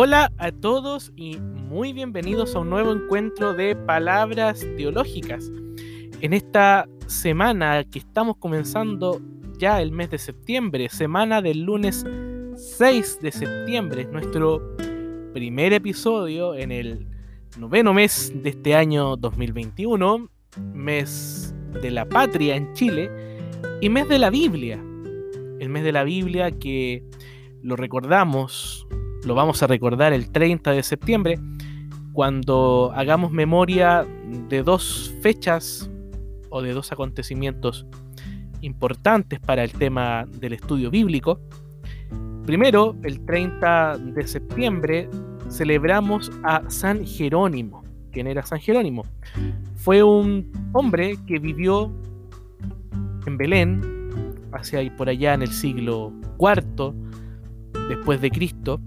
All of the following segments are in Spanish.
Hola a todos y muy bienvenidos a un nuevo encuentro de palabras teológicas. En esta semana que estamos comenzando ya el mes de septiembre, semana del lunes 6 de septiembre, es nuestro primer episodio en el noveno mes de este año 2021, mes de la patria en Chile y mes de la Biblia. El mes de la Biblia que lo recordamos, lo vamos a recordar el 30 de septiembre, cuando hagamos memoria de dos fechas o de dos acontecimientos importantes para el tema del estudio bíblico. Primero, el 30 de septiembre, celebramos a San Jerónimo. ¿Quién era San Jerónimo? Fue un hombre que vivió en Belén, hacia y por allá en el siglo IV después de Cristo,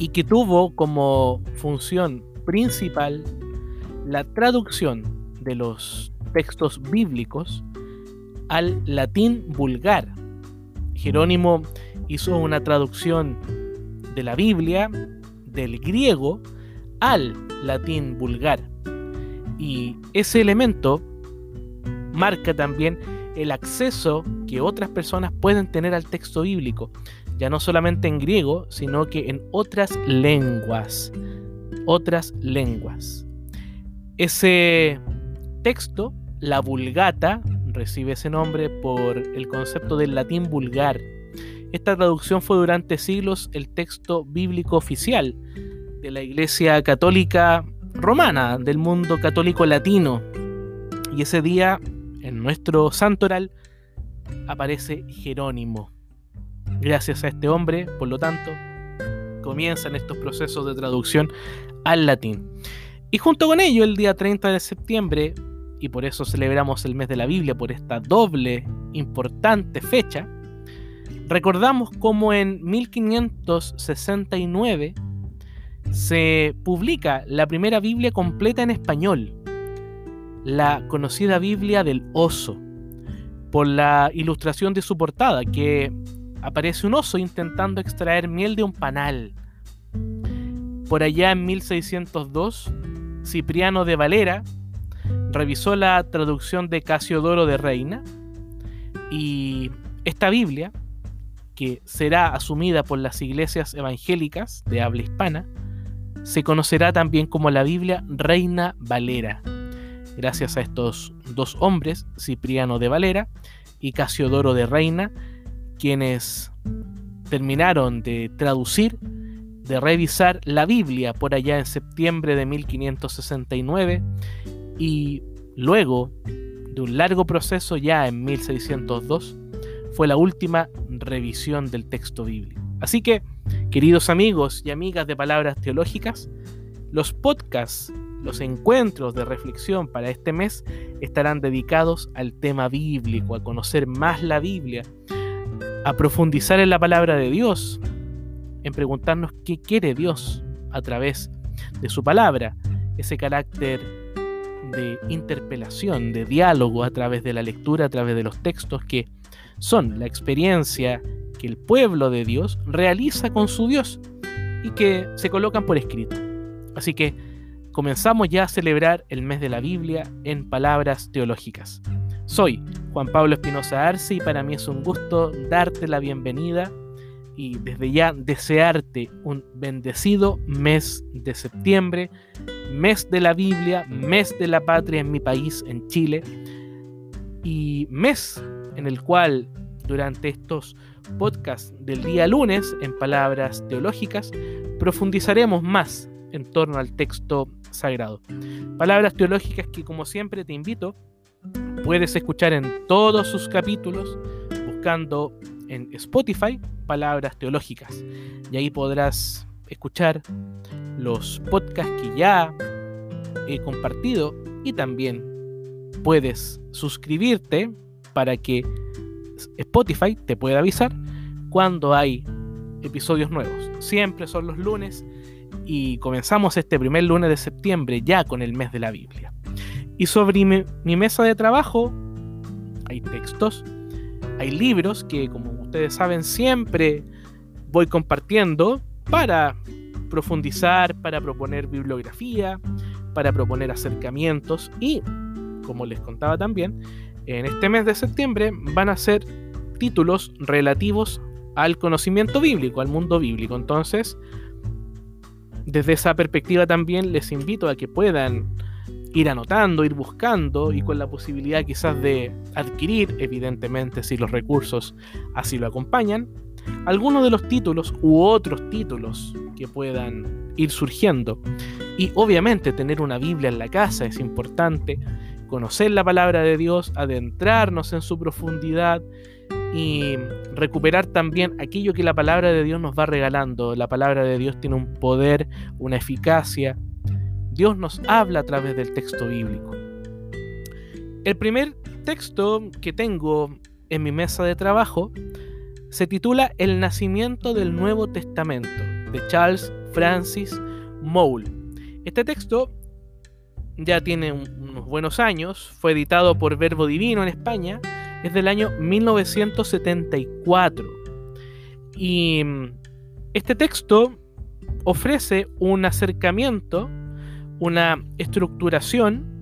y que tuvo como función principal la traducción de los textos bíblicos al latín vulgar. Jerónimo hizo una traducción de la Biblia del griego al latín vulgar. Y ese elemento marca también el acceso que otras personas pueden tener al texto bíblico, ya no solamente en griego, sino que en otras lenguas. Otras lenguas. Ese texto, la vulgata, recibe ese nombre por el concepto del latín vulgar. Esta traducción fue durante siglos el texto bíblico oficial de la Iglesia Católica Romana, del mundo católico latino. Y ese día, en nuestro santoral, aparece Jerónimo. Gracias a este hombre, por lo tanto, comienzan estos procesos de traducción al latín. Y junto con ello, el día 30 de septiembre, y por eso celebramos el mes de la Biblia, por esta doble importante fecha, recordamos cómo en 1569 se publica la primera Biblia completa en español, la conocida Biblia del oso, por la ilustración de su portada, que aparece un oso intentando extraer miel de un panal. Por allá en 1602, Cipriano de Valera revisó la traducción de Casiodoro de Reina y esta Biblia, que será asumida por las iglesias evangélicas de habla hispana, se conocerá también como la Biblia Reina Valera, gracias a estos dos hombres, Cipriano de Valera y Casiodoro de Reina, quienes terminaron de traducir, de revisar la Biblia por allá en septiembre de 1569 y luego de un largo proceso ya en 1602 fue la última revisión del texto bíblico. Así que, queridos amigos y amigas de palabras teológicas, los podcasts, los encuentros de reflexión para este mes estarán dedicados al tema bíblico, a conocer más la Biblia, a profundizar en la palabra de Dios, en preguntarnos qué quiere Dios a través de su palabra, ese carácter de interpelación, de diálogo a través de la lectura, a través de los textos que son la experiencia que el pueblo de Dios realiza con su Dios y que se colocan por escrito. Así que comenzamos ya a celebrar el mes de la Biblia en palabras teológicas. Soy Juan Pablo Espinosa Arce y para mí es un gusto darte la bienvenida y desde ya desearte un bendecido mes de septiembre, mes de la Biblia, mes de la patria en mi país, en Chile, y mes en el cual durante estos podcasts del día lunes, en palabras teológicas, profundizaremos más en torno al texto sagrado. Palabras teológicas que como siempre te invito puedes escuchar en todos sus capítulos buscando en Spotify palabras teológicas. Y ahí podrás escuchar los podcasts que ya he compartido y también puedes suscribirte para que Spotify te pueda avisar cuando hay episodios nuevos. Siempre son los lunes y comenzamos este primer lunes de septiembre ya con el mes de la Biblia. Y sobre mi, mesa de trabajo hay textos, hay libros que como ustedes saben siempre voy compartiendo para profundizar, para proponer bibliografía, para proponer acercamientos y, como les contaba también, en este mes de septiembre van a ser títulos relativos al conocimiento bíblico, al mundo bíblico. Entonces, desde esa perspectiva también les invito a que puedan ir anotando, ir buscando y con la posibilidad quizás de adquirir, evidentemente si los recursos así lo acompañan, algunos de los títulos u otros títulos que puedan ir surgiendo. Y obviamente tener una Biblia en la casa es importante, conocer la palabra de Dios, adentrarnos en su profundidad y recuperar también aquello que la palabra de Dios nos va regalando. La palabra de Dios tiene un poder, una eficacia. Dios nos habla a través del texto bíblico. El primer texto que tengo en mi mesa de trabajo se titula El nacimiento del Nuevo Testamento de Charles Francis Moule. Este texto ya tiene unos buenos años, fue editado por Verbo Divino en España es del año 1974. Y mm, este texto ofrece un acercamiento, una estructuración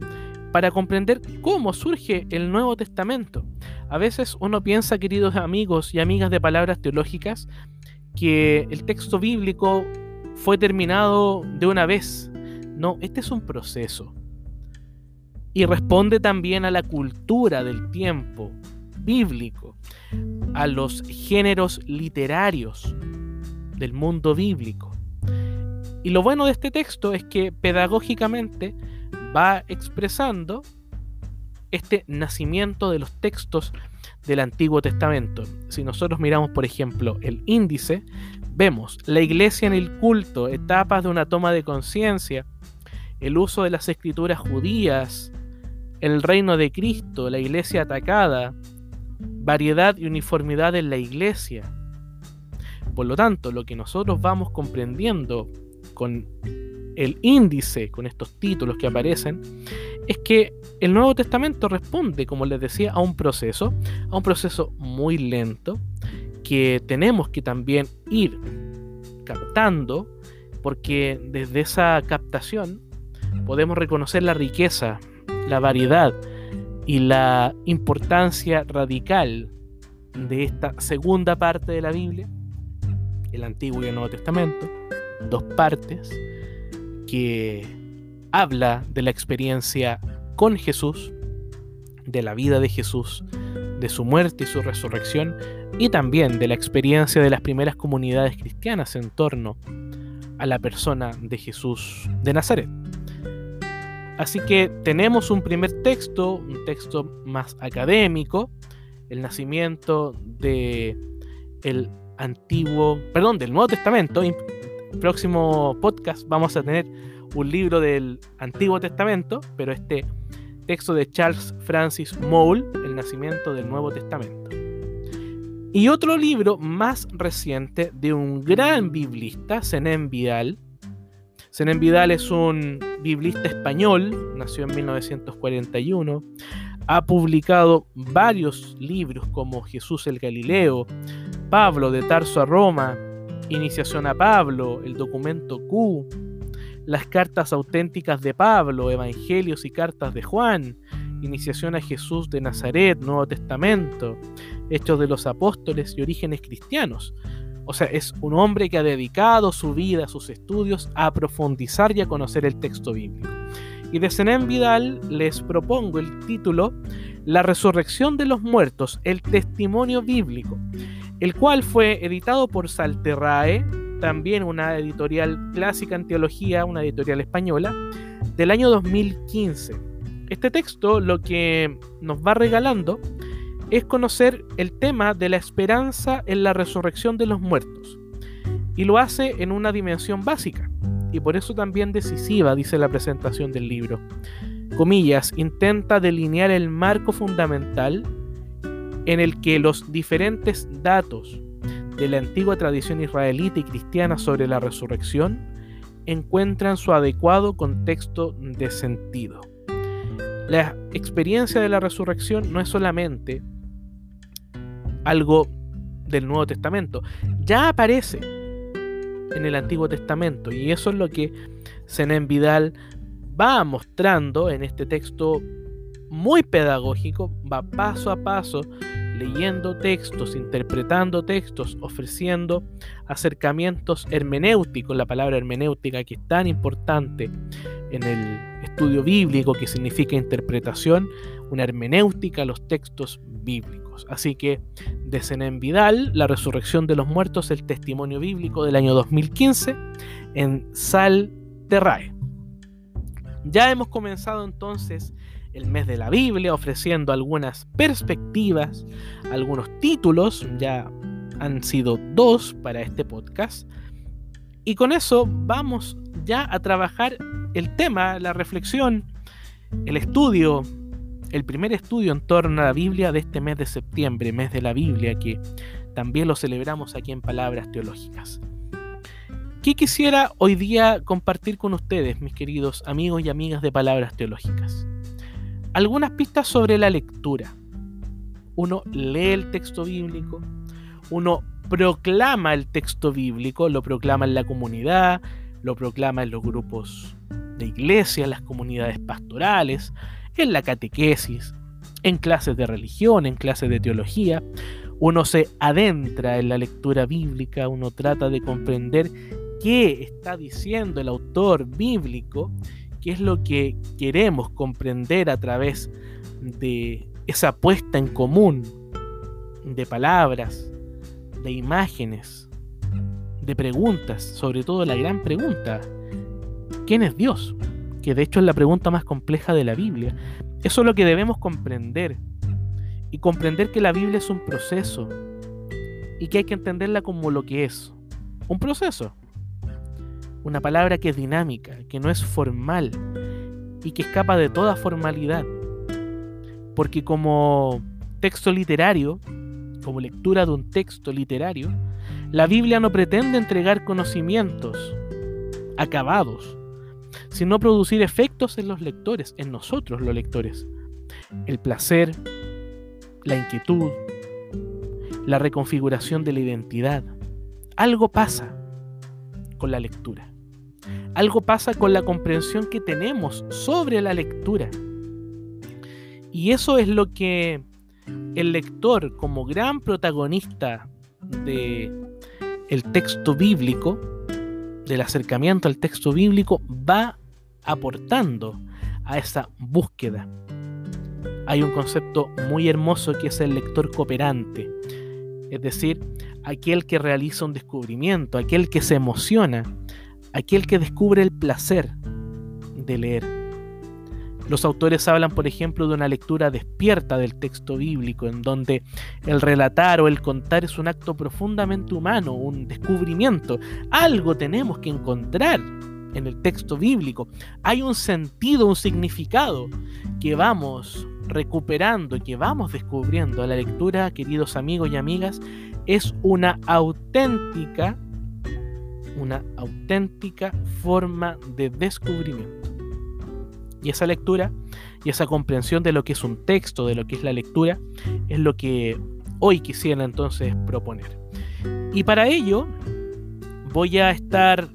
para comprender cómo surge el Nuevo Testamento. A veces uno piensa, queridos amigos y amigas de palabras teológicas, que el texto bíblico fue terminado de una vez. No, este es un proceso y responde también a la cultura del tiempo bíblico, a los géneros literarios del mundo bíblico. Y lo bueno de este texto es que pedagógicamente va expresando este nacimiento de los textos del Antiguo Testamento. Si nosotros miramos, por ejemplo, el índice, vemos la iglesia en el culto, etapas de una toma de conciencia, el uso de las escrituras judías, el reino de Cristo, la iglesia atacada, variedad y uniformidad en la iglesia. Por lo tanto, lo que nosotros vamos comprendiendo con el índice, con estos títulos que aparecen, es que el Nuevo Testamento responde, como les decía, a un proceso, a un proceso muy lento, que tenemos que también ir captando, porque desde esa captación podemos reconocer la riqueza la variedad y la importancia radical de esta segunda parte de la Biblia, el Antiguo y el Nuevo Testamento, dos partes que habla de la experiencia con Jesús, de la vida de Jesús, de su muerte y su resurrección, y también de la experiencia de las primeras comunidades cristianas en torno a la persona de Jesús de Nazaret. Así que tenemos un primer texto, un texto más académico, el nacimiento de el antiguo, perdón, del Nuevo Testamento. Próximo podcast vamos a tener un libro del Antiguo Testamento, pero este texto de Charles Francis Moule, El nacimiento del Nuevo Testamento. Y otro libro más reciente de un gran biblista, Zenén Vidal, Vidal es un biblista español, nació en 1941, ha publicado varios libros como Jesús el Galileo, Pablo de Tarso a Roma, Iniciación a Pablo, el documento Q, las cartas auténticas de Pablo, Evangelios y cartas de Juan, Iniciación a Jesús de Nazaret, Nuevo Testamento, Hechos de los Apóstoles y Orígenes Cristianos. O sea, es un hombre que ha dedicado su vida, sus estudios, a profundizar y a conocer el texto bíblico. Y de Zenén Vidal les propongo el título La resurrección de los muertos, el testimonio bíblico, el cual fue editado por Salterrae, también una editorial clásica en teología, una editorial española, del año 2015. Este texto lo que nos va regalando es conocer el tema de la esperanza en la resurrección de los muertos. Y lo hace en una dimensión básica, y por eso también decisiva, dice la presentación del libro. Comillas, intenta delinear el marco fundamental en el que los diferentes datos de la antigua tradición israelita y cristiana sobre la resurrección encuentran su adecuado contexto de sentido. La experiencia de la resurrección no es solamente algo del Nuevo Testamento. Ya aparece en el Antiguo Testamento. Y eso es lo que Zenén Vidal va mostrando en este texto muy pedagógico, va paso a paso leyendo textos, interpretando textos, ofreciendo acercamientos hermenéuticos, la palabra hermenéutica que es tan importante en el estudio bíblico, que significa interpretación, una hermenéutica a los textos bíblicos. Así que de Zenén Vidal, La resurrección de los muertos, el testimonio bíblico del año 2015, en Sal Terrae. Ya hemos comenzado entonces el mes de la Biblia ofreciendo algunas perspectivas, algunos títulos, ya han sido dos para este podcast. Y con eso vamos ya a trabajar el tema, la reflexión, el estudio, el primer estudio en torno a la Biblia de este mes de septiembre, mes de la Biblia, que también lo celebramos aquí en Palabras Teológicas. ¿Qué quisiera hoy día compartir con ustedes, mis queridos amigos y amigas de Palabras Teológicas? Algunas pistas sobre la lectura. Uno lee el texto bíblico, uno proclama el texto bíblico, lo proclama en la comunidad, lo proclama en los grupos de iglesia, en las comunidades pastorales, en la catequesis, en clases de religión, en clases de teología. Uno se adentra en la lectura bíblica, uno trata de comprender qué está diciendo el autor bíblico, qué es lo que queremos comprender a través de esa puesta en común de palabras, de imágenes, de preguntas, sobre todo la gran pregunta, ¿quién es Dios? Que de hecho es la pregunta más compleja de la Biblia. Eso es lo que debemos comprender. Y comprender que la Biblia es un proceso y que hay que entenderla como lo que es. Un proceso. Una palabra que es dinámica, que no es formal y que escapa de toda formalidad. Porque como texto literario, como lectura de un texto literario, la Biblia no pretende entregar conocimientos acabados, sino producir efectos en los lectores, en nosotros los lectores. El placer, la inquietud, la reconfiguración de la identidad. Algo pasa con la lectura. Algo pasa con la comprensión que tenemos sobre la lectura. Y eso es lo que el lector, como gran protagonista de el texto bíblico, del acercamiento al texto bíblico, va aportando a esa búsqueda. Hay un concepto muy hermoso que es el lector cooperante, es decir, aquel que realiza un descubrimiento, aquel que se emociona, aquel que descubre el placer de leer. Los autores hablan, por ejemplo, de una lectura despierta del texto bíblico, en donde el relatar o el contar es un acto profundamente humano, un descubrimiento. Algo tenemos que encontrar en el texto bíblico. Hay un sentido, un significado que vamos recuperando y que vamos descubriendo. La lectura, queridos amigos y amigas, es una auténtica, una auténtica forma de descubrimiento. Y esa lectura y esa comprensión de lo que es un texto, de lo que es la lectura, es lo que hoy quisiera entonces proponer. Y para ello voy a estar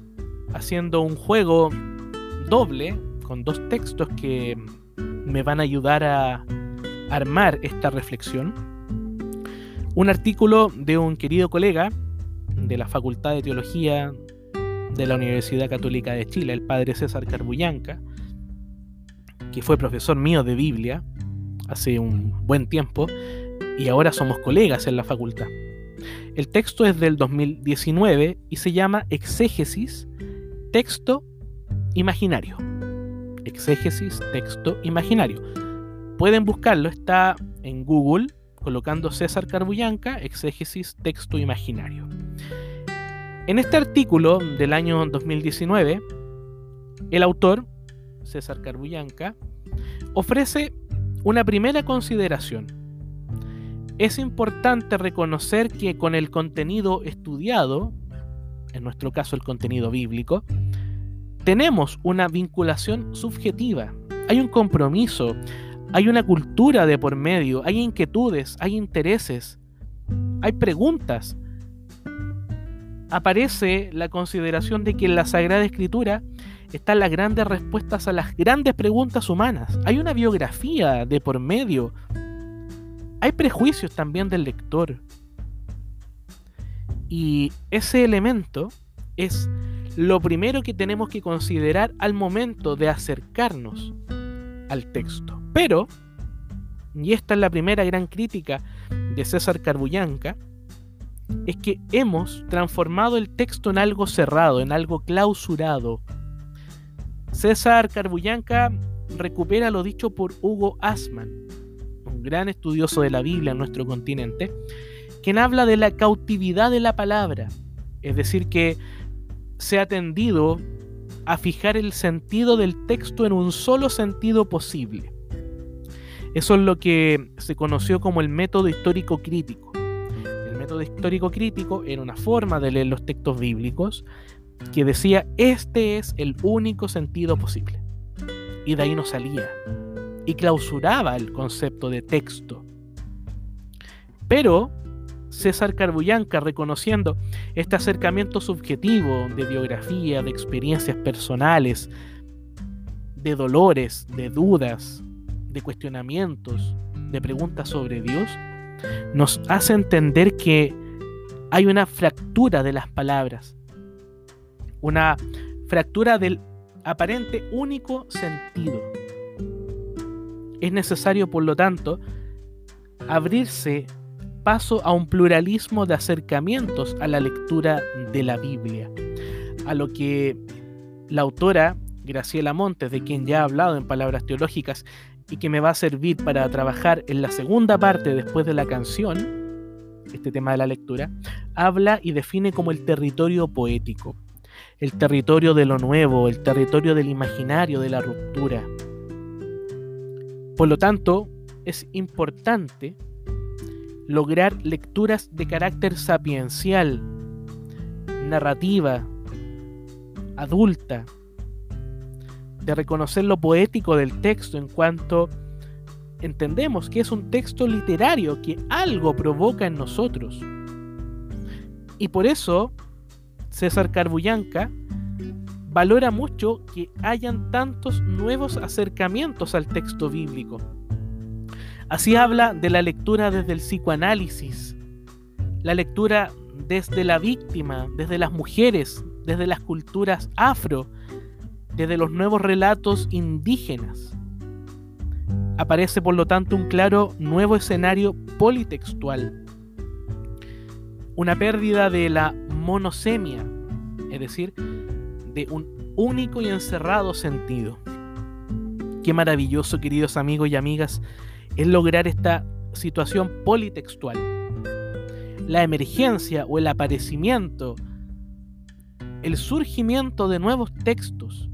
haciendo un juego doble con dos textos que me van a ayudar a armar esta reflexión. Un artículo de un querido colega de la Facultad de Teología de la Universidad Católica de Chile, el padre César Carbullanca, que fue profesor mío de Biblia hace un buen tiempo y ahora somos colegas en la facultad. El texto es del 2019 y se llama Exégesis, texto imaginario. Exégesis, texto imaginario. Pueden buscarlo, está en Google colocando César Carbullanca, exégesis, texto imaginario. En este artículo del año 2019, el autor César Carbullanca, ofrece una primera consideración. Es importante reconocer que con el contenido estudiado, en nuestro caso el contenido bíblico, tenemos una vinculación subjetiva, hay un compromiso, hay una cultura de por medio, hay inquietudes, hay intereses, hay preguntas aparece la consideración de que en la Sagrada Escritura están las grandes respuestas a las grandes preguntas humanas. Hay una biografía de por medio. Hay prejuicios también del lector. Y ese elemento es lo primero que tenemos que considerar al momento de acercarnos al texto. Pero, y esta es la primera gran crítica de César Carbullanca, es que hemos transformado el texto en algo cerrado, en algo clausurado. César Carbullanca recupera lo dicho por Hugo Asman, un gran estudioso de la Biblia en nuestro continente, quien habla de la cautividad de la palabra, es decir, que se ha tendido a fijar el sentido del texto en un solo sentido posible. Eso es lo que se conoció como el método histórico crítico. El método histórico crítico era una forma de leer los textos bíblicos que decía, este es el único sentido posible. Y de ahí no salía. Y clausuraba el concepto de texto. Pero César Carbullanca reconociendo este acercamiento subjetivo de biografía, de experiencias personales, de dolores, de dudas, de cuestionamientos, de preguntas sobre Dios, nos hace entender que hay una fractura de las palabras, una fractura del aparente único sentido. Es necesario, por lo tanto, abrirse paso a un pluralismo de acercamientos a la lectura de la Biblia, a lo que la autora Graciela Montes, de quien ya he hablado en palabras teológicas y que me va a servir para trabajar en la segunda parte después de la canción, este tema de la lectura, habla y define como el territorio poético, el territorio de lo nuevo, el territorio del imaginario, de la ruptura. Por lo tanto, es importante lograr lecturas de carácter sapiencial, narrativa, adulta, de reconocer lo poético del texto en cuanto entendemos que es un texto literario que algo provoca en nosotros. Y por eso César Carbullanca valora mucho que hayan tantos nuevos acercamientos al texto bíblico Así habla de la lectura desde el psicoanálisis, la lectura desde la víctima, desde las mujeres, desde las culturas afro, desde los nuevos relatos indígenas. Aparece por lo tanto un claro nuevo escenario politextual, una pérdida de la monosemia, es decir, de un único y encerrado sentido. Qué maravilloso, queridos amigos y amigas, es lograr esta situación politextual. La emergencia o el aparecimiento, el surgimiento de nuevos textos,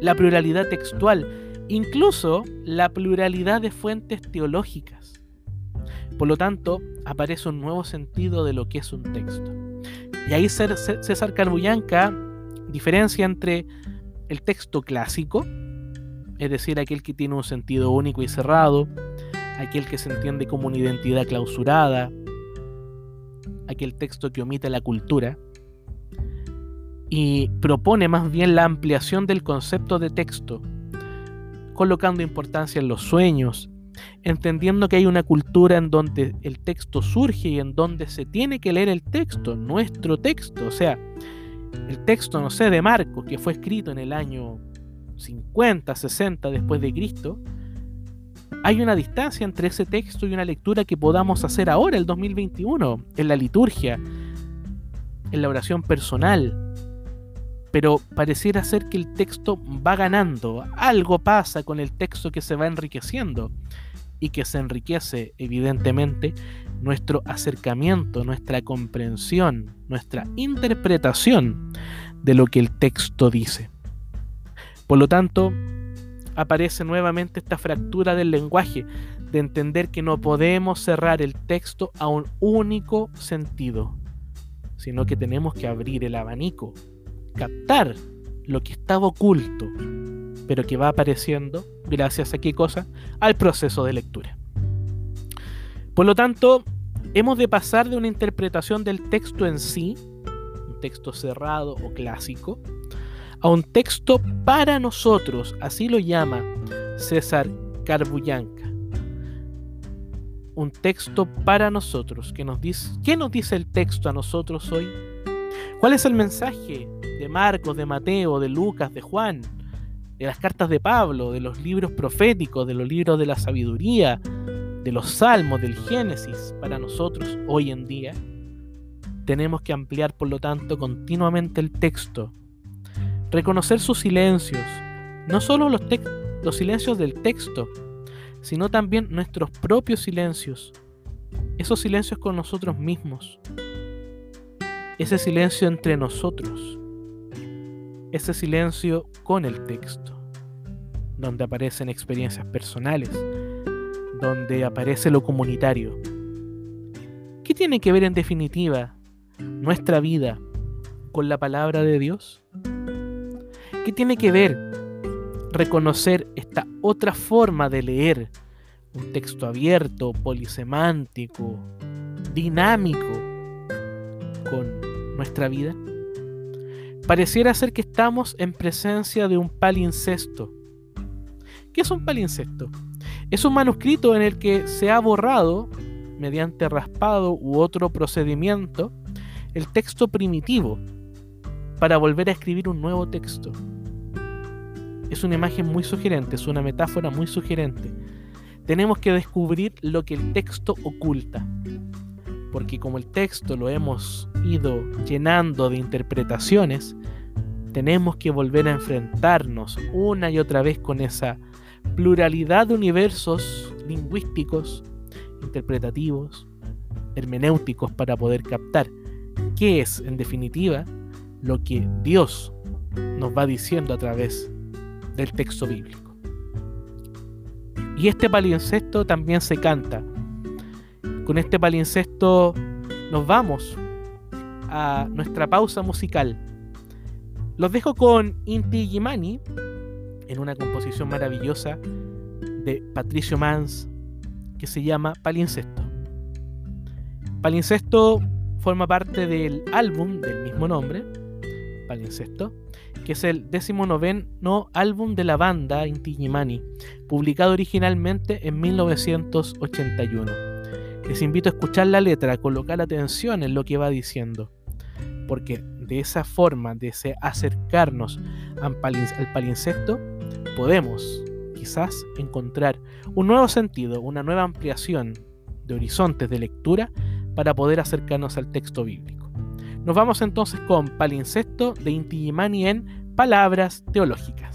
la pluralidad textual, incluso la pluralidad de fuentes teológicas. Por lo tanto, aparece un nuevo sentido de lo que es un texto. Y ahí César Carbullanca diferencia entre el texto clásico, es decir, aquel que tiene un sentido único y cerrado, aquel que se entiende como una identidad clausurada, aquel texto que omite la cultura, y propone más bien la ampliación del concepto de texto, colocando importancia en los sueños, entendiendo que hay una cultura en donde el texto surge y en donde se tiene que leer el texto, nuestro texto, o sea, el texto, no sé, de Marcos, que fue escrito en el año 50, 60 después de Cristo, hay una distancia entre ese texto y una lectura que podamos hacer ahora, el 2021, en la liturgia, en la oración personal. Pero pareciera ser que el texto va ganando, algo pasa con el texto que se va enriqueciendo y que se enriquece evidentemente nuestro acercamiento, nuestra comprensión, nuestra interpretación de lo que el texto dice. Por lo tanto, aparece nuevamente esta fractura del lenguaje, de entender que no podemos cerrar el texto a un único sentido, sino que tenemos que abrir el abanico, captar lo que estaba oculto, pero que va apareciendo gracias a qué cosa? Al proceso de lectura. Por lo tanto, hemos de pasar de una interpretación del texto en sí, un texto cerrado o clásico, a un texto para nosotros, así lo llama César Carbullanca. Un texto para nosotros. ¿Qué nos dice, ¿Qué nos dice el texto a nosotros hoy? ¿Cuál es el mensaje de Marcos, de Mateo, de Lucas, de Juan, de las cartas de Pablo, de los libros proféticos, de los libros de la sabiduría, de los salmos, del Génesis para nosotros hoy en día? Tenemos que ampliar, por lo tanto, continuamente el texto reconocer sus silencios, no solo los, los silencios del texto, sino también nuestros propios silencios, esos silencios con nosotros mismos, ese silencio entre nosotros, ese silencio con el texto, donde aparecen experiencias personales, donde aparece lo comunitario. ¿Qué tiene que ver en definitiva nuestra vida con la palabra de Dios? ¿Qué tiene que ver reconocer esta otra forma de leer un texto abierto, polisemántico, dinámico con nuestra vida? Pareciera ser que estamos en presencia de un palincesto. ¿Qué es un palincesto? Es un manuscrito en el que se ha borrado, mediante raspado u otro procedimiento, el texto primitivo para volver a escribir un nuevo texto. Es una imagen muy sugerente, es una metáfora muy sugerente. Tenemos que descubrir lo que el texto oculta. Porque como el texto lo hemos ido llenando de interpretaciones, tenemos que volver a enfrentarnos una y otra vez con esa pluralidad de universos lingüísticos, interpretativos, hermenéuticos para poder captar qué es, en definitiva, lo que Dios nos va diciendo a través del texto bíblico. Y este palincesto también se canta. Con este palincesto nos vamos a nuestra pausa musical. Los dejo con Inti Gimani en una composición maravillosa de Patricio Mans que se llama Palincesto. Palincesto forma parte del álbum del mismo nombre, Palincesto, que es el decimonoveno álbum de la banda Inti Gimani, publicado originalmente en 1981. Les invito a escuchar la letra, a colocar atención en lo que va diciendo, porque de esa forma, de ese acercarnos al palincesto, podemos quizás encontrar un nuevo sentido, una nueva ampliación de horizontes de lectura para poder acercarnos al texto bíblico. Nos vamos entonces con Palincesto de Inti en Palabras Teológicas.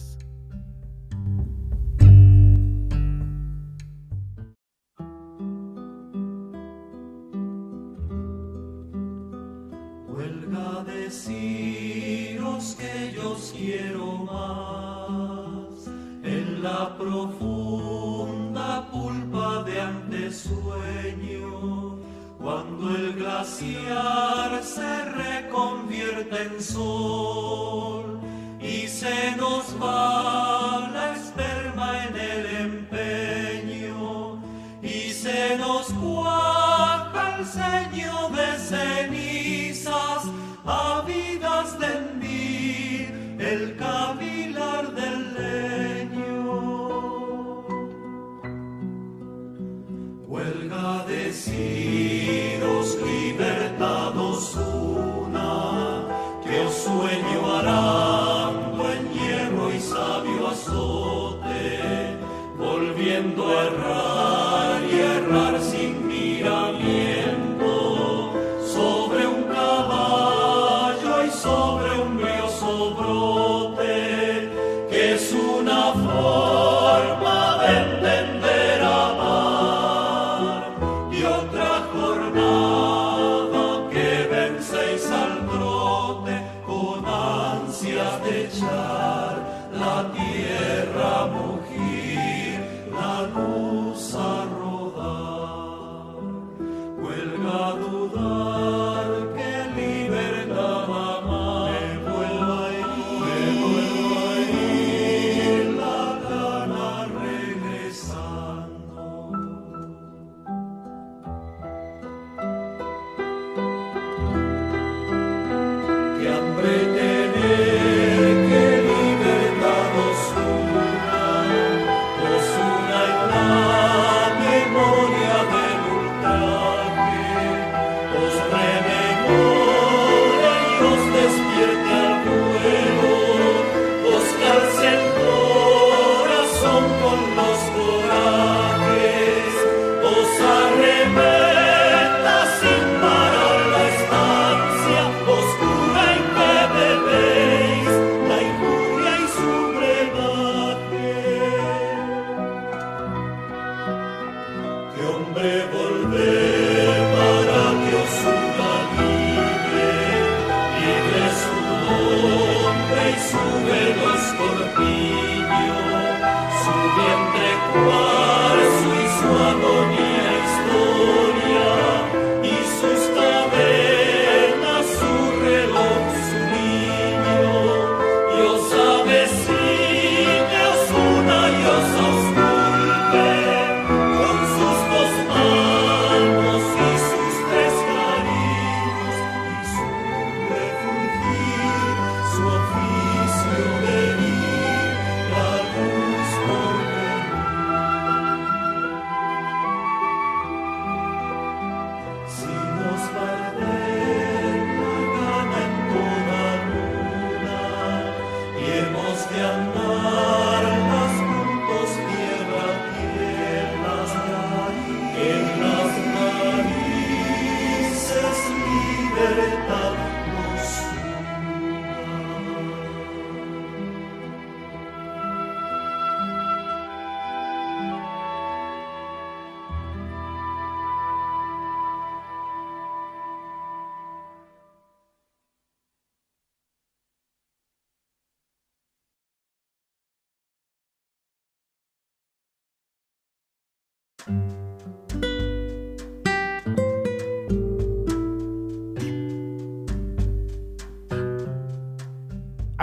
Tierra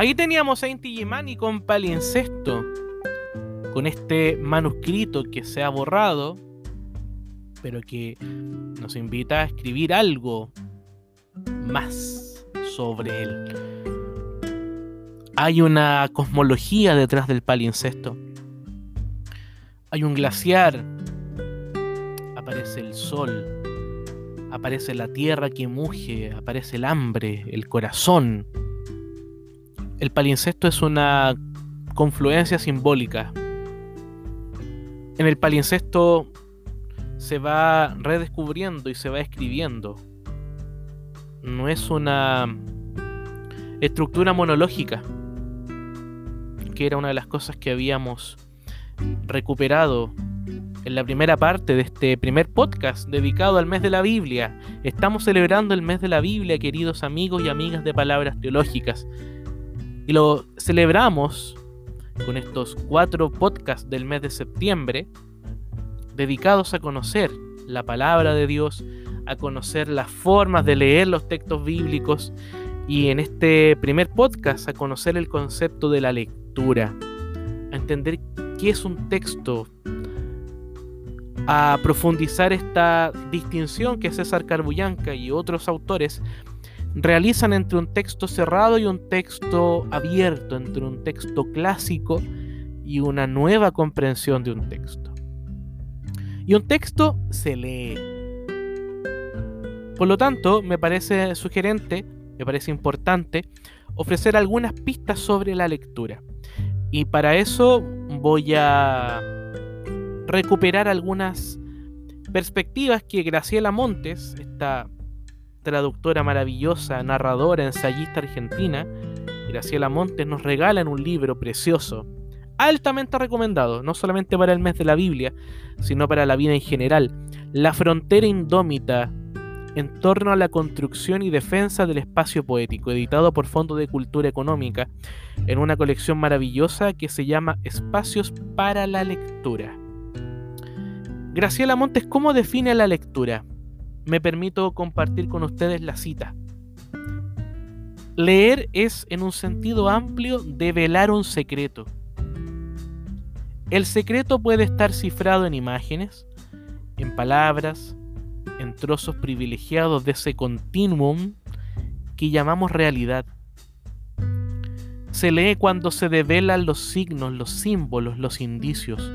Ahí teníamos a Inti Gimani con Paliencesto, con este manuscrito que se ha borrado, pero que nos invita a escribir algo más sobre él. Hay una cosmología detrás del palincesto. Hay un glaciar. Aparece el sol. Aparece la tierra que muge. Aparece el hambre, el corazón. El palincesto es una confluencia simbólica. En el palincesto se va redescubriendo y se va escribiendo. No es una estructura monológica, que era una de las cosas que habíamos recuperado en la primera parte de este primer podcast dedicado al mes de la Biblia. Estamos celebrando el mes de la Biblia, queridos amigos y amigas de palabras teológicas. Y lo celebramos con estos cuatro podcasts del mes de septiembre, dedicados a conocer la palabra de Dios, a conocer las formas de leer los textos bíblicos y en este primer podcast a conocer el concepto de la lectura, a entender qué es un texto, a profundizar esta distinción que César Carbullanca y otros autores realizan entre un texto cerrado y un texto abierto, entre un texto clásico y una nueva comprensión de un texto. Y un texto se lee. Por lo tanto, me parece sugerente, me parece importante ofrecer algunas pistas sobre la lectura. Y para eso voy a recuperar algunas perspectivas que Graciela Montes, esta traductora maravillosa, narradora, ensayista argentina, Graciela Montes nos regala en un libro precioso, altamente recomendado, no solamente para el mes de la Biblia, sino para la vida en general, La frontera indómita en torno a la construcción y defensa del espacio poético, editado por Fondo de Cultura Económica, en una colección maravillosa que se llama Espacios para la Lectura. Graciela Montes, ¿cómo define la lectura? Me permito compartir con ustedes la cita. Leer es, en un sentido amplio, develar un secreto. El secreto puede estar cifrado en imágenes, en palabras, en trozos privilegiados de ese continuum que llamamos realidad. Se lee cuando se develan los signos, los símbolos, los indicios,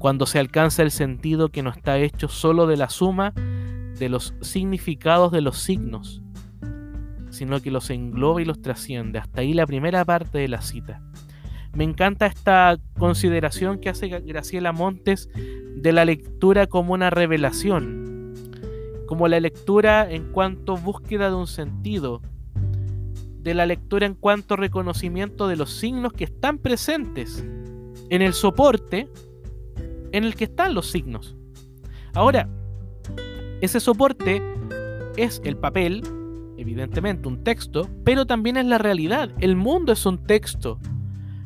cuando se alcanza el sentido que no está hecho solo de la suma de los significados de los signos, sino que los engloba y los trasciende. Hasta ahí la primera parte de la cita. Me encanta esta consideración que hace Graciela Montes de la lectura como una revelación, como la lectura en cuanto búsqueda de un sentido, de la lectura en cuanto reconocimiento de los signos que están presentes en el soporte en el que están los signos. Ahora, ese soporte es el papel, evidentemente un texto, pero también es la realidad. El mundo es un texto.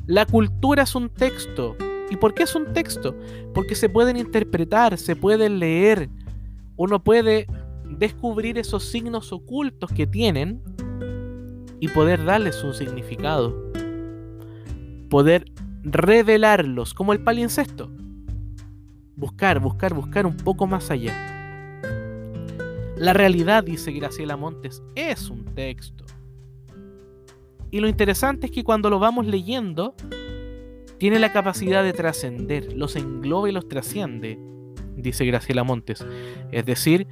La cultura es un texto. ¿Y por qué es un texto? Porque se pueden interpretar, se pueden leer. Uno puede descubrir esos signos ocultos que tienen y poder darles un significado. Poder revelarlos, como el palincesto. Buscar, buscar, buscar un poco más allá. La realidad, dice Graciela Montes, es un texto. Y lo interesante es que cuando lo vamos leyendo, tiene la capacidad de trascender, los engloba y los trasciende, dice Graciela Montes. Es decir,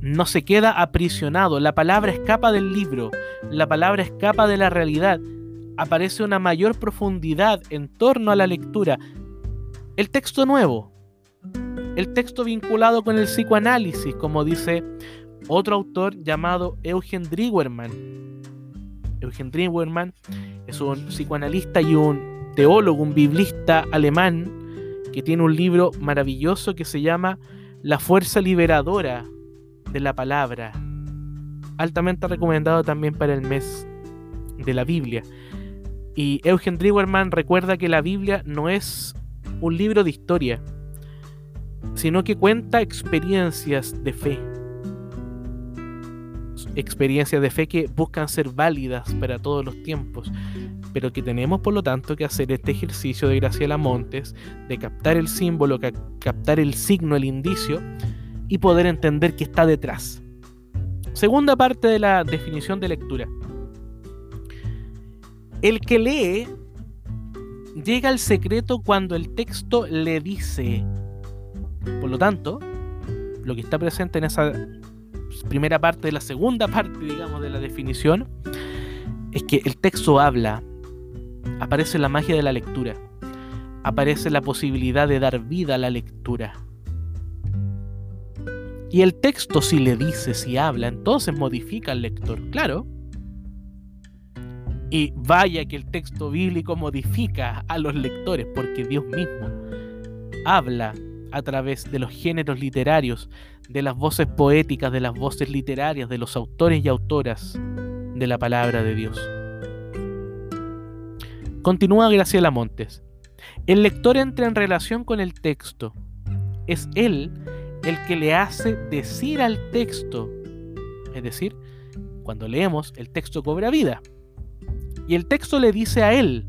no se queda aprisionado, la palabra escapa del libro, la palabra escapa de la realidad, aparece una mayor profundidad en torno a la lectura. El texto nuevo, el texto vinculado con el psicoanálisis, como dice otro autor llamado Eugen Driwerman. Eugen Driwerman es un psicoanalista y un teólogo, un biblista alemán que tiene un libro maravilloso que se llama La fuerza liberadora de la palabra. Altamente recomendado también para el mes de la Biblia. Y Eugen Driwerman recuerda que la Biblia no es un libro de historia, sino que cuenta experiencias de fe. Experiencias de fe que buscan ser válidas para todos los tiempos, pero que tenemos por lo tanto que hacer este ejercicio de Graciela Montes, de captar el símbolo, captar el signo, el indicio, y poder entender qué está detrás. Segunda parte de la definición de lectura. El que lee llega al secreto cuando el texto le dice por lo tanto, lo que está presente en esa primera parte de la segunda parte, digamos, de la definición, es que el texto habla, aparece la magia de la lectura, aparece la posibilidad de dar vida a la lectura. Y el texto si le dice, si habla, entonces modifica al lector, claro. Y vaya que el texto bíblico modifica a los lectores, porque Dios mismo habla a través de los géneros literarios, de las voces poéticas, de las voces literarias, de los autores y autoras de la palabra de Dios. Continúa Graciela Montes. El lector entra en relación con el texto. Es él el que le hace decir al texto. Es decir, cuando leemos, el texto cobra vida. Y el texto le dice a él,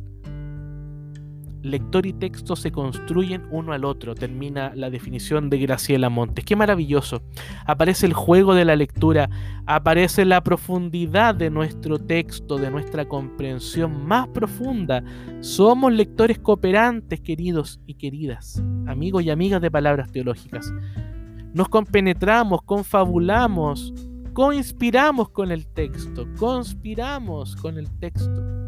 lector y texto se construyen uno al otro, termina la definición de Graciela Montes. Qué maravilloso. Aparece el juego de la lectura, aparece la profundidad de nuestro texto, de nuestra comprensión más profunda. Somos lectores cooperantes, queridos y queridas, amigos y amigas de palabras teológicas. Nos compenetramos, confabulamos, coinspiramos con el texto, conspiramos con el texto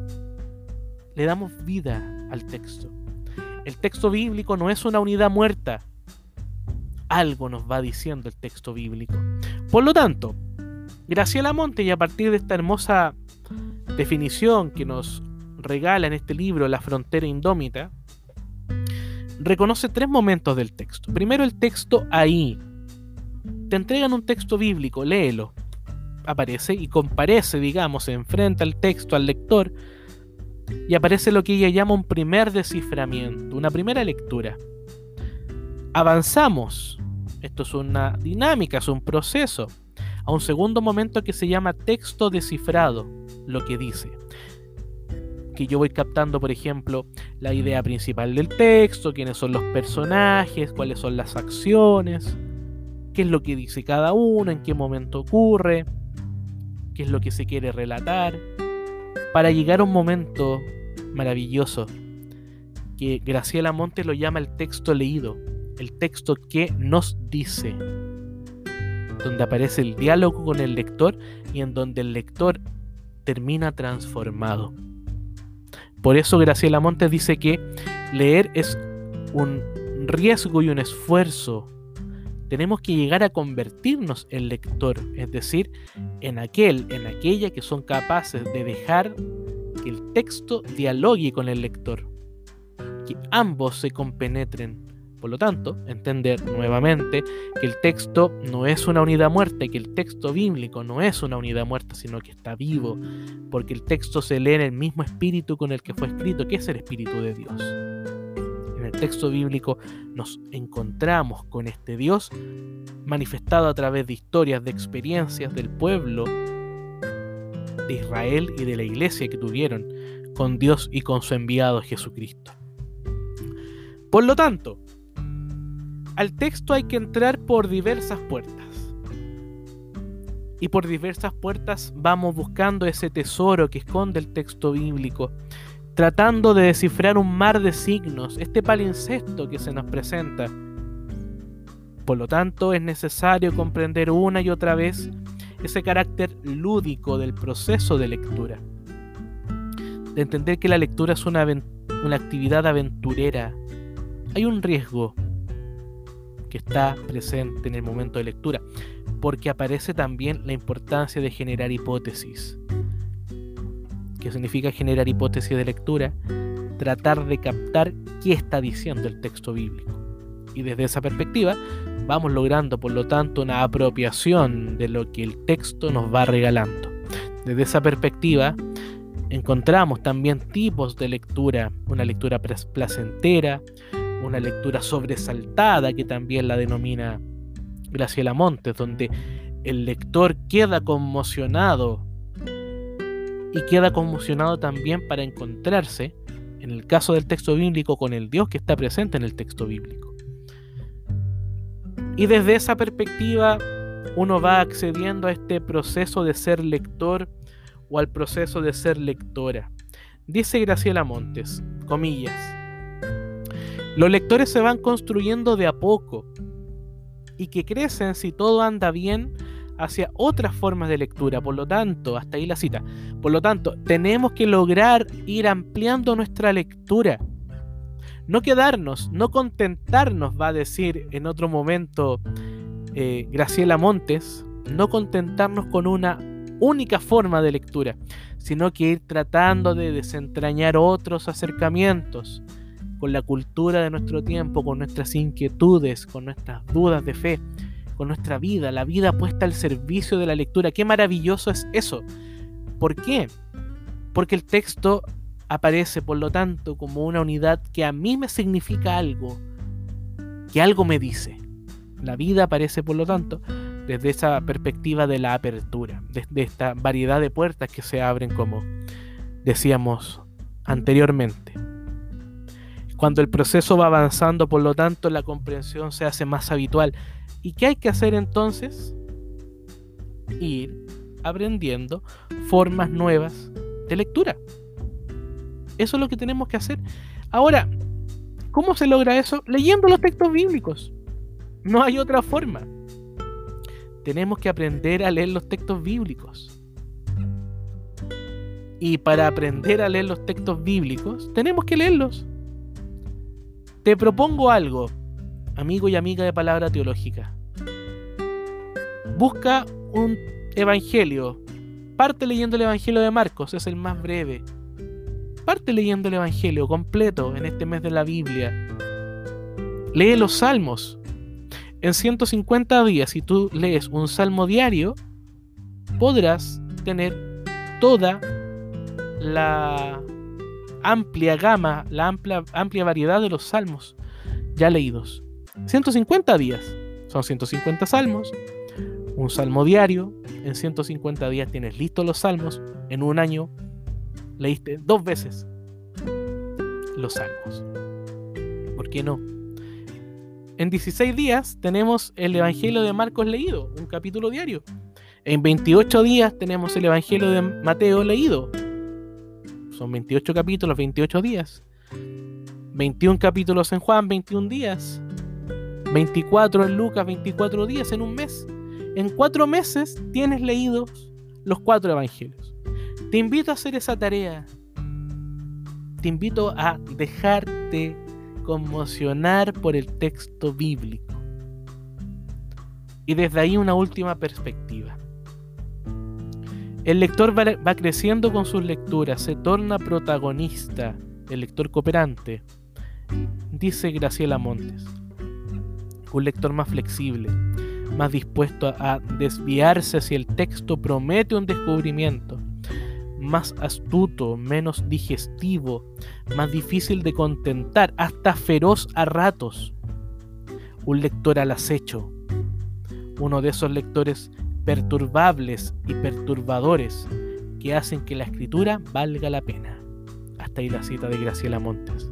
le damos vida al texto. El texto bíblico no es una unidad muerta. Algo nos va diciendo el texto bíblico. Por lo tanto, Graciela Monte, y a partir de esta hermosa definición que nos regala en este libro La frontera indómita, reconoce tres momentos del texto. Primero el texto ahí. Te entregan un texto bíblico, léelo. Aparece y comparece, digamos, se enfrenta al texto, al lector, y aparece lo que ella llama un primer desciframiento, una primera lectura. Avanzamos, esto es una dinámica, es un proceso, a un segundo momento que se llama texto descifrado, lo que dice. Que yo voy captando, por ejemplo, la idea principal del texto, quiénes son los personajes, cuáles son las acciones, qué es lo que dice cada uno, en qué momento ocurre, qué es lo que se quiere relatar para llegar a un momento maravilloso que Graciela Montes lo llama el texto leído, el texto que nos dice, donde aparece el diálogo con el lector y en donde el lector termina transformado. Por eso Graciela Montes dice que leer es un riesgo y un esfuerzo. Tenemos que llegar a convertirnos en lector, es decir, en aquel, en aquella que son capaces de dejar que el texto dialogue con el lector, que ambos se compenetren, Por lo tanto, entender nuevamente que el texto no es una unidad muerta, que el texto bíblico no es una unidad muerta, sino que está vivo, porque el texto se lee en el mismo espíritu con el que fue escrito, que es el espíritu de Dios. Texto bíblico nos encontramos con este Dios manifestado a través de historias, de experiencias del pueblo de Israel y de la iglesia que tuvieron con Dios y con su enviado Jesucristo. Por lo tanto, al texto hay que entrar por diversas puertas. Y por diversas puertas vamos buscando ese tesoro que esconde el texto bíblico, tratando de descifrar un mar de signos, este palincesto que se nos presenta. Por lo tanto, es necesario comprender una y otra vez ese carácter lúdico del proceso de lectura. De entender que la lectura es una, una actividad aventurera. Hay un riesgo que está presente en el momento de lectura, porque aparece también la importancia de generar hipótesis. ¿Qué significa generar hipótesis de lectura? Tratar de captar qué está diciendo el texto bíblico. Y desde esa perspectiva, vamos logrando, por lo tanto, una apropiación de lo que el texto nos va regalando. Desde esa perspectiva, encontramos también tipos de lectura, una lectura placentera, una lectura sobresaltada que también la denomina Graciela Montes, donde el lector queda conmocionado y queda conmocionado también para encontrarse, en el caso del texto bíblico, con el Dios que está presente en el texto bíblico. Y desde esa perspectiva uno va accediendo a este proceso de ser lector o al proceso de ser lectora. Dice Graciela Montes, comillas, los lectores se van construyendo de a poco y que crecen si todo anda bien hacia otras formas de lectura. Por lo tanto, hasta ahí la cita. Por lo tanto, tenemos que lograr ir ampliando nuestra lectura no quedarnos, no contentarnos, va a decir en otro momento eh, Graciela Montes, no contentarnos con una única forma de lectura, sino que ir tratando de desentrañar otros acercamientos con la cultura de nuestro tiempo, con nuestras inquietudes, con nuestras dudas de fe, nuestra vida, la vida puesta al servicio de la lectura. Qué maravilloso es eso. ¿Por qué? Porque el texto aparece, por lo tanto, como una unidad que a mí me significa algo, que algo me dice. La vida aparece, por lo tanto, desde esa perspectiva de la apertura, desde esta variedad de puertas que se abren, como decíamos anteriormente. Cuando el proceso va avanzando, por lo tanto, la comprensión se hace más habitual. ¿Y qué hay que hacer entonces? Ir aprendiendo formas nuevas de lectura. Eso es lo que tenemos que hacer. Ahora, ¿cómo se logra eso? Leyendo los textos bíblicos. No hay otra forma. Tenemos que aprender a leer los textos bíblicos. Y para aprender a leer los textos bíblicos, tenemos que leerlos. Te propongo algo, amigo y amiga de palabra teológica. Busca un evangelio. Parte leyendo el evangelio de Marcos, es el más breve Parte leyendo el Evangelio completo en este mes de la Biblia. Lee los salmos. En 150 días, si tú lees un salmo diario, podrás tener toda la amplia gama, la amplia, amplia variedad de los salmos ya leídos. 150 días. Son 150 salmos. Un salmo diario. En 150 días tienes listos los salmos. En un año leíste dos veces los salmos. ¿Por qué no? En 16 días tenemos el Evangelio de Marcos leído, un capítulo diario. En 28 días tenemos el Evangelio de Mateo leído. Son 28 capítulos, 28 días. 21 capítulos en Juan, 21 días. 24 en Lucas, 24 días en un mes. En cuatro meses tienes leídos los cuatro evangelios. Te invito a hacer esa tarea. Te invito a dejarte conmocionar por el texto bíblico. Y desde ahí una última perspectiva. El lector va, creciendo con sus lecturas, se torna protagonista, el lector cooperante, dice Graciela Montes. un lector más flexible, más dispuesto a desviarse si el texto promete un descubrimiento, más astuto, menos digestivo, más difícil de contentar, hasta feroz a ratos. Un lector al acecho, uno de esos lectores perturbables y perturbadores que hacen que la escritura valga la pena. Hasta ahí la cita de Graciela Montes.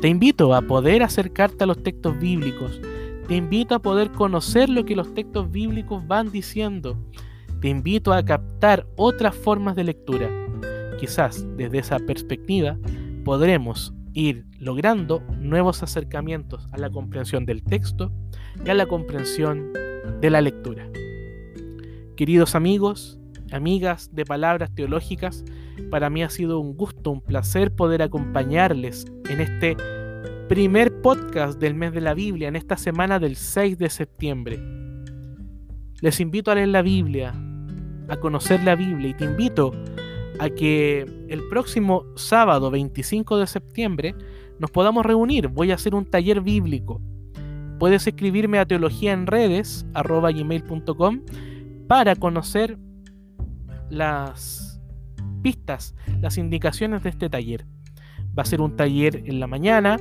Te invito a poder acercarte a los textos bíblicos, te invito a poder conocer lo que los textos bíblicos van diciendo, te invito a captar otras formas de lectura. Quizás desde esa perspectiva podremos ir logrando nuevos acercamientos a la comprensión del texto y a la comprensión de la lectura. Queridos amigos, amigas de palabras teológicas, para mí ha sido un gusto, un placer poder acompañarles en este primer podcast del mes de la Biblia, en esta semana del 6 de septiembre. Les invito a leer la Biblia, a conocer la Biblia y te invito a que el próximo sábado 25 de septiembre nos podamos reunir. Voy a hacer un taller bíblico. Puedes escribirme a teología en para conocer las pistas, las indicaciones de este taller. Va a ser un taller en la mañana,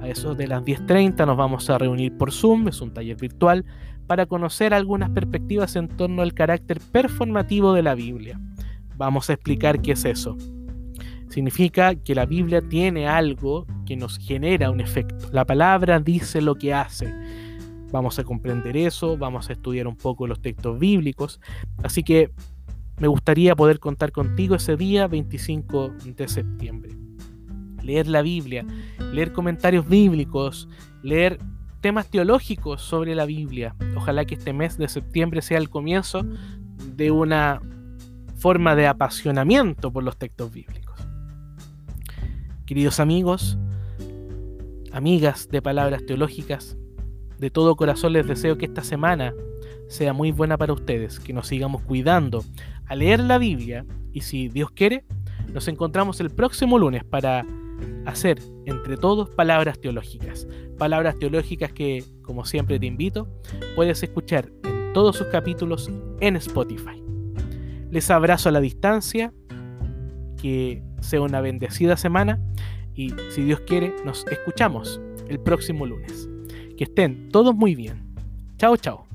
a eso de las 10.30 nos vamos a reunir por Zoom, es un taller virtual, para conocer algunas perspectivas en torno al carácter performativo de la Biblia. Vamos a explicar qué es eso. Significa que la Biblia tiene algo que nos genera un efecto. La palabra dice lo que hace. Vamos a comprender eso, vamos a estudiar un poco los textos bíblicos. Así que me gustaría poder contar contigo ese día 25 de septiembre. Leer la Biblia, leer comentarios bíblicos, leer temas teológicos sobre la Biblia. Ojalá que este mes de septiembre sea el comienzo de una forma de apasionamiento por los textos bíblicos. Queridos amigos, amigas de palabras teológicas, de todo corazón les deseo que esta semana sea muy buena para ustedes, que nos sigamos cuidando a leer la Biblia y si Dios quiere, nos encontramos el próximo lunes para hacer entre todos palabras teológicas. Palabras teológicas que, como siempre te invito, puedes escuchar en todos sus capítulos en Spotify. Les abrazo a la distancia, que sea una bendecida semana y si Dios quiere nos escuchamos el próximo lunes. Que estén todos muy bien. Chao, chao.